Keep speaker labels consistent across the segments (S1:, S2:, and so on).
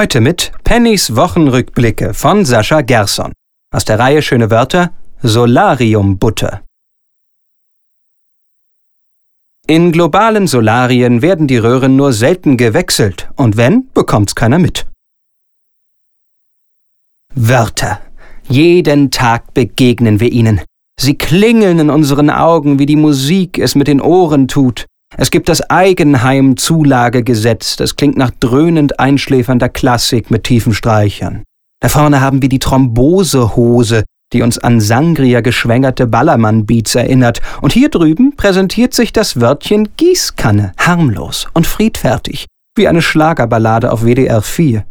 S1: Heute mit Pennys Wochenrückblicke von Sascha Gerson. Aus der Reihe Schöne Wörter Solariumbutter. In globalen Solarien werden die Röhren nur selten gewechselt und wenn, bekommt's keiner mit. Wörter. Jeden Tag begegnen wir ihnen. Sie klingeln in unseren Augen, wie die Musik es mit den Ohren tut. Es gibt das Eigenheim-Zulagegesetz, das klingt nach dröhnend einschläfernder Klassik mit tiefen Streichern. Da vorne haben wir die Thrombosehose, die uns an Sangria geschwängerte Ballermann-Beats erinnert, und hier drüben präsentiert sich das Wörtchen Gießkanne, harmlos und friedfertig, wie eine Schlagerballade auf WDR 4.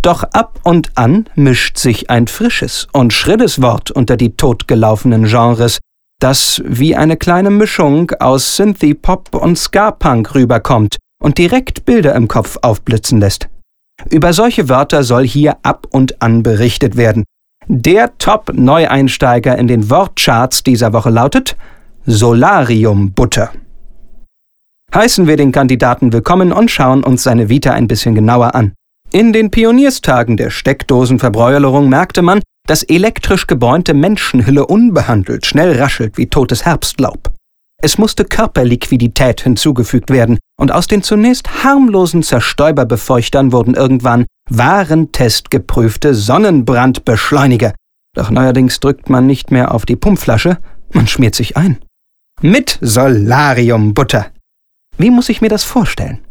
S1: Doch ab und an mischt sich ein frisches und schrilles Wort unter die totgelaufenen Genres, das wie eine kleine Mischung aus Synthie-Pop und Ska-Punk rüberkommt und direkt Bilder im Kopf aufblitzen lässt. Über solche Wörter soll hier ab und an berichtet werden. Der Top-Neueinsteiger in den Wortcharts dieser Woche lautet Solarium-Butter. Heißen wir den Kandidaten willkommen und schauen uns seine Vita ein bisschen genauer an. In den Pionierstagen der Steckdosenverbräulerung merkte man, dass elektrisch gebräunte Menschenhülle unbehandelt schnell raschelt wie totes Herbstlaub. Es musste Körperliquidität hinzugefügt werden, und aus den zunächst harmlosen Zerstäuberbefeuchtern wurden irgendwann warentestgeprüfte Sonnenbrandbeschleuniger. Doch neuerdings drückt man nicht mehr auf die Pumpflasche, man schmiert sich ein. Mit Solariumbutter. Wie muss ich mir das vorstellen?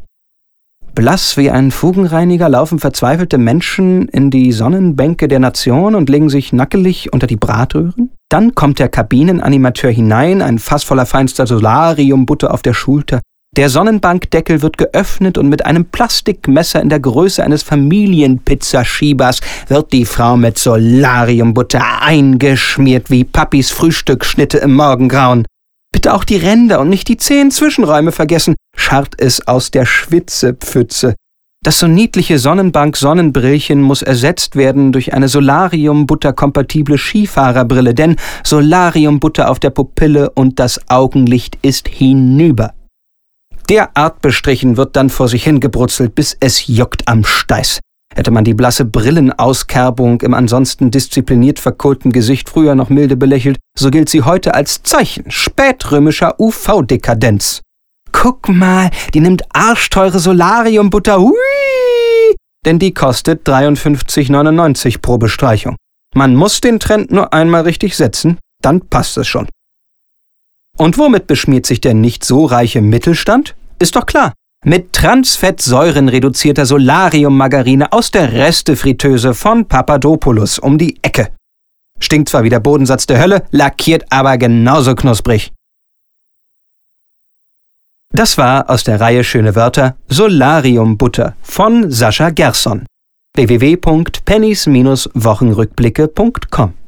S1: Blass wie ein Fugenreiniger laufen verzweifelte Menschen in die Sonnenbänke der Nation und legen sich nackelig unter die Bratröhren? Dann kommt der Kabinenanimateur hinein, ein Fass voller feinster Solariumbutter auf der Schulter. Der Sonnenbankdeckel wird geöffnet und mit einem Plastikmesser in der Größe eines Familienpizzaschiebers wird die Frau mit Solariumbutter eingeschmiert wie Papis Frühstückschnitte im Morgengrauen. Bitte auch die Ränder und nicht die zehn Zwischenräume vergessen, scharrt es aus der Schwitzepfütze. Das so niedliche Sonnenbank-Sonnenbrillchen muss ersetzt werden durch eine Solarium-Butter-kompatible Skifahrerbrille, denn Solarium-Butter auf der Pupille und das Augenlicht ist hinüber. Derart bestrichen wird dann vor sich hingebrutzelt, bis es juckt am Steiß. Hätte man die blasse Brillenauskerbung im ansonsten diszipliniert verkohlten Gesicht früher noch milde belächelt, so gilt sie heute als Zeichen spätrömischer UV-Dekadenz. Guck mal, die nimmt arschteure Solariumbutter, hui! Denn die kostet 53,99 pro Bestreichung. Man muss den Trend nur einmal richtig setzen, dann passt es schon. Und womit beschmiert sich der nicht so reiche Mittelstand? Ist doch klar, mit transfettsäurenreduzierter Solariummargarine aus der Restefritteuse von Papadopoulos um die Ecke. Stinkt zwar wie der Bodensatz der Hölle, lackiert aber genauso knusprig. Das war aus der Reihe Schöne Wörter Solariumbutter von Sascha Gerson. www.pennys-wochenrückblicke.com